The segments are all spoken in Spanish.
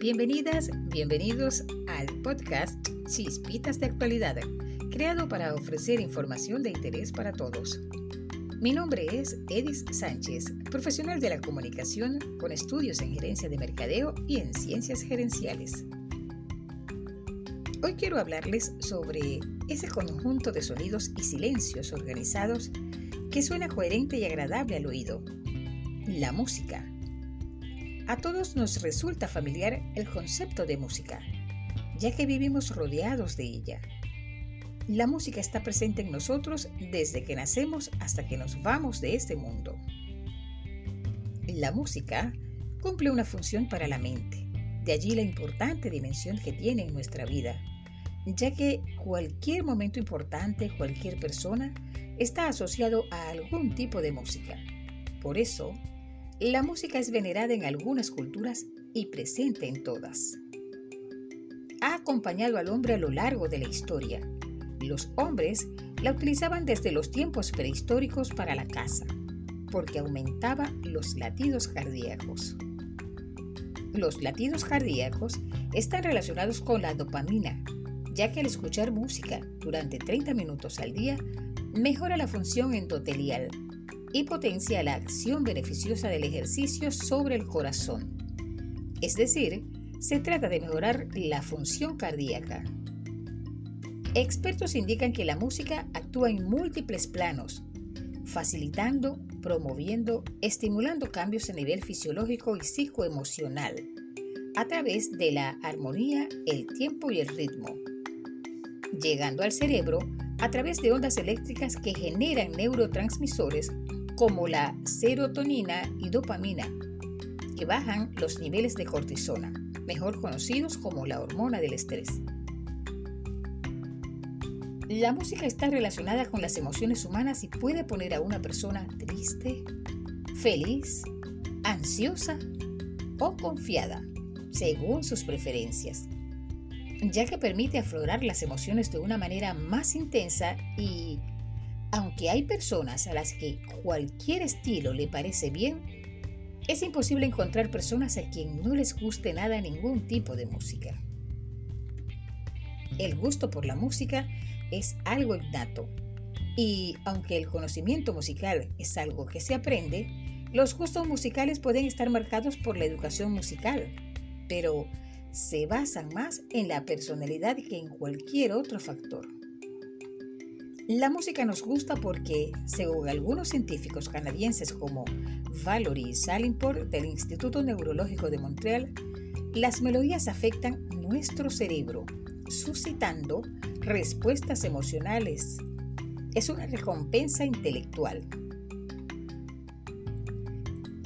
Bienvenidas, bienvenidos al podcast Chispitas de Actualidad, creado para ofrecer información de interés para todos. Mi nombre es Edis Sánchez, profesional de la comunicación con estudios en gerencia de mercadeo y en ciencias gerenciales. Hoy quiero hablarles sobre ese conjunto de sonidos y silencios organizados que suena coherente y agradable al oído, la música. A todos nos resulta familiar el concepto de música, ya que vivimos rodeados de ella. La música está presente en nosotros desde que nacemos hasta que nos vamos de este mundo. La música cumple una función para la mente, de allí la importante dimensión que tiene en nuestra vida, ya que cualquier momento importante, cualquier persona, está asociado a algún tipo de música. Por eso, la música es venerada en algunas culturas y presente en todas. Ha acompañado al hombre a lo largo de la historia. Los hombres la utilizaban desde los tiempos prehistóricos para la caza, porque aumentaba los latidos cardíacos. Los latidos cardíacos están relacionados con la dopamina, ya que al escuchar música durante 30 minutos al día mejora la función endotelial, y potencia la acción beneficiosa del ejercicio sobre el corazón. Es decir, se trata de mejorar la función cardíaca. Expertos indican que la música actúa en múltiples planos, facilitando, promoviendo, estimulando cambios a nivel fisiológico y psicoemocional, a través de la armonía, el tiempo y el ritmo, llegando al cerebro a través de ondas eléctricas que generan neurotransmisores como la serotonina y dopamina, que bajan los niveles de cortisona, mejor conocidos como la hormona del estrés. La música está relacionada con las emociones humanas y puede poner a una persona triste, feliz, ansiosa o confiada, según sus preferencias, ya que permite aflorar las emociones de una manera más intensa y aunque hay personas a las que cualquier estilo le parece bien, es imposible encontrar personas a quien no les guste nada ningún tipo de música. El gusto por la música es algo innato y aunque el conocimiento musical es algo que se aprende, los gustos musicales pueden estar marcados por la educación musical, pero se basan más en la personalidad que en cualquier otro factor. La música nos gusta porque, según algunos científicos canadienses como Valerie Salimport del Instituto Neurológico de Montreal, las melodías afectan nuestro cerebro, suscitando respuestas emocionales. Es una recompensa intelectual.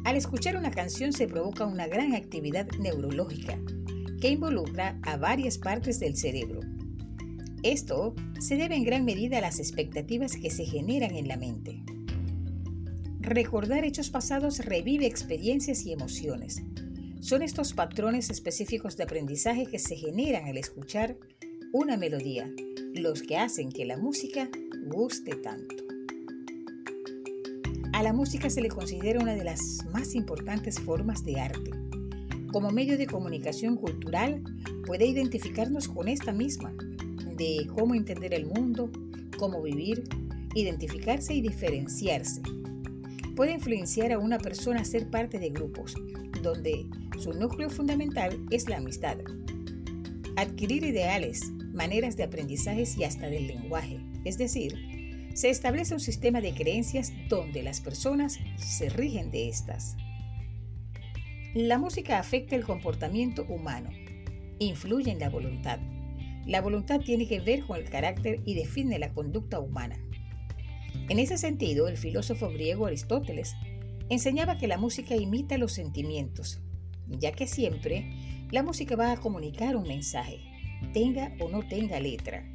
Al escuchar una canción se provoca una gran actividad neurológica que involucra a varias partes del cerebro esto se debe en gran medida a las expectativas que se generan en la mente. Recordar hechos pasados revive experiencias y emociones. Son estos patrones específicos de aprendizaje que se generan al escuchar una melodía, los que hacen que la música guste tanto. A la música se le considera una de las más importantes formas de arte. Como medio de comunicación cultural, puede identificarnos con esta misma, de cómo entender el mundo, cómo vivir, identificarse y diferenciarse. Puede influenciar a una persona a ser parte de grupos, donde su núcleo fundamental es la amistad. Adquirir ideales, maneras de aprendizaje y hasta del lenguaje, es decir, se establece un sistema de creencias donde las personas se rigen de estas. La música afecta el comportamiento humano, influye en la voluntad, la voluntad tiene que ver con el carácter y define la conducta humana. En ese sentido, el filósofo griego Aristóteles enseñaba que la música imita los sentimientos, ya que siempre la música va a comunicar un mensaje, tenga o no tenga letra.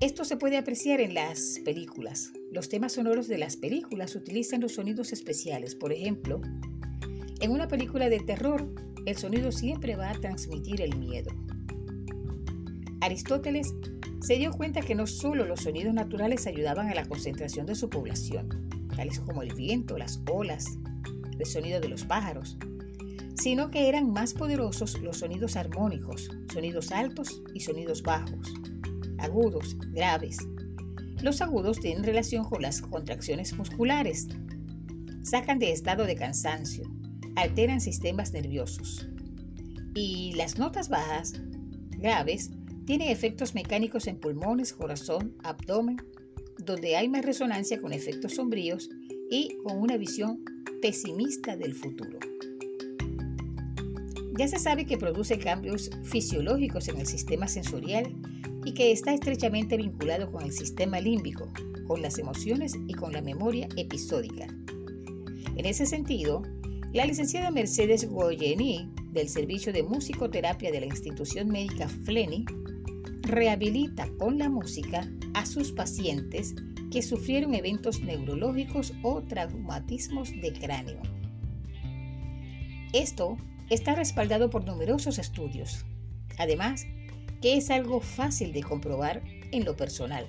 Esto se puede apreciar en las películas. Los temas sonoros de las películas utilizan los sonidos especiales. Por ejemplo, en una película de terror, el sonido siempre va a transmitir el miedo. Aristóteles se dio cuenta que no solo los sonidos naturales ayudaban a la concentración de su población, tales como el viento, las olas, el sonido de los pájaros, sino que eran más poderosos los sonidos armónicos, sonidos altos y sonidos bajos, agudos, graves. Los agudos tienen relación con las contracciones musculares, sacan de estado de cansancio, alteran sistemas nerviosos. Y las notas bajas, graves, tienen efectos mecánicos en pulmones, corazón, abdomen, donde hay más resonancia con efectos sombríos y con una visión pesimista del futuro. Ya se sabe que produce cambios fisiológicos en el sistema sensorial y que está estrechamente vinculado con el sistema límbico, con las emociones y con la memoria episódica. En ese sentido, la licenciada Mercedes Goyeni, del Servicio de Musicoterapia de la institución médica FLENI, rehabilita con la música a sus pacientes que sufrieron eventos neurológicos o traumatismos de cráneo. Esto está respaldado por numerosos estudios. Además, que es algo fácil de comprobar en lo personal.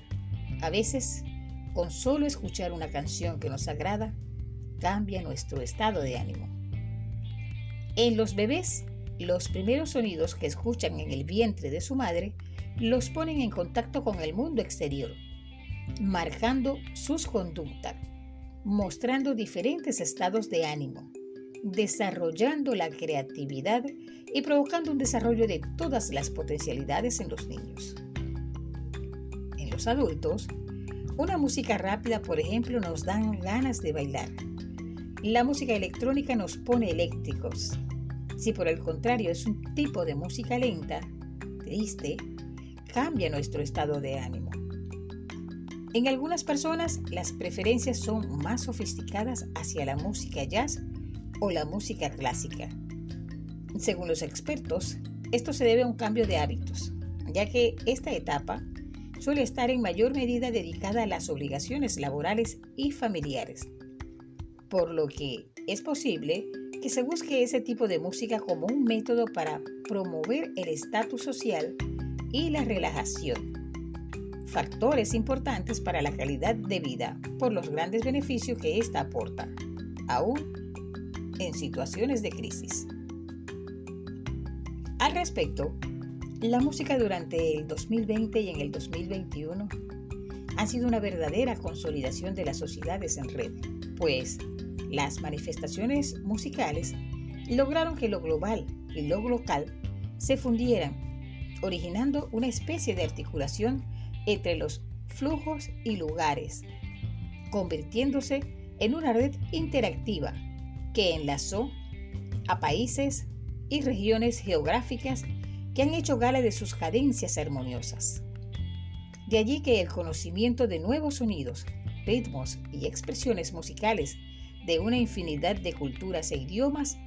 A veces, con solo escuchar una canción que nos agrada, cambia nuestro estado de ánimo. En los bebés, los primeros sonidos que escuchan en el vientre de su madre los ponen en contacto con el mundo exterior, marcando sus conductas, mostrando diferentes estados de ánimo, desarrollando la creatividad y provocando un desarrollo de todas las potencialidades en los niños. En los adultos, una música rápida, por ejemplo, nos dan ganas de bailar. La música electrónica nos pone eléctricos. Si por el contrario es un tipo de música lenta, triste, cambia nuestro estado de ánimo. En algunas personas las preferencias son más sofisticadas hacia la música jazz o la música clásica. Según los expertos, esto se debe a un cambio de hábitos, ya que esta etapa suele estar en mayor medida dedicada a las obligaciones laborales y familiares, por lo que es posible que se busque ese tipo de música como un método para promover el estatus social y la relajación, factores importantes para la calidad de vida por los grandes beneficios que ésta aporta, aún en situaciones de crisis. Al respecto, la música durante el 2020 y en el 2021 ha sido una verdadera consolidación de las sociedades en red, pues las manifestaciones musicales lograron que lo global y lo local se fundieran, originando una especie de articulación entre los flujos y lugares, convirtiéndose en una red interactiva que enlazó a países y regiones geográficas que han hecho gala de sus cadencias armoniosas. De allí que el conocimiento de nuevos sonidos, ritmos y expresiones musicales de una infinidad de culturas e idiomas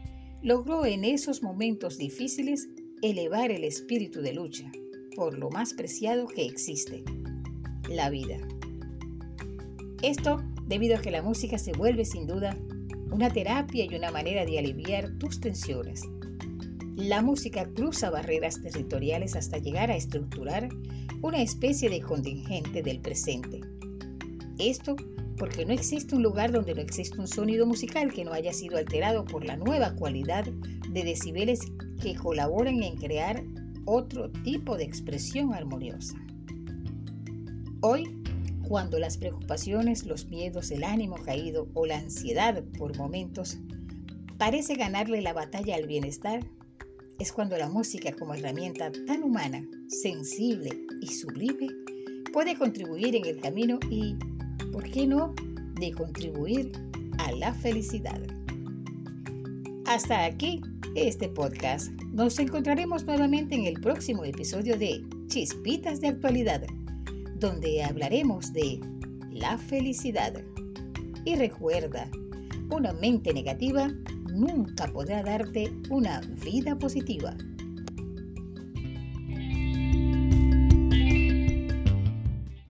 logró en esos momentos difíciles elevar el espíritu de lucha por lo más preciado que existe, la vida. Esto debido a que la música se vuelve sin duda una terapia y una manera de aliviar tus tensiones. La música cruza barreras territoriales hasta llegar a estructurar una especie de contingente del presente. Esto porque no existe un lugar donde no existe un sonido musical que no haya sido alterado por la nueva cualidad de decibeles que colaboran en crear otro tipo de expresión armoniosa. Hoy cuando las preocupaciones, los miedos, el ánimo caído o la ansiedad por momentos parece ganarle la batalla al bienestar, es cuando la música como herramienta tan humana, sensible y sublime puede contribuir en el camino y, ¿por qué no?, de contribuir a la felicidad. Hasta aquí este podcast. Nos encontraremos nuevamente en el próximo episodio de Chispitas de Actualidad donde hablaremos de la felicidad. Y recuerda, una mente negativa nunca podrá darte una vida positiva.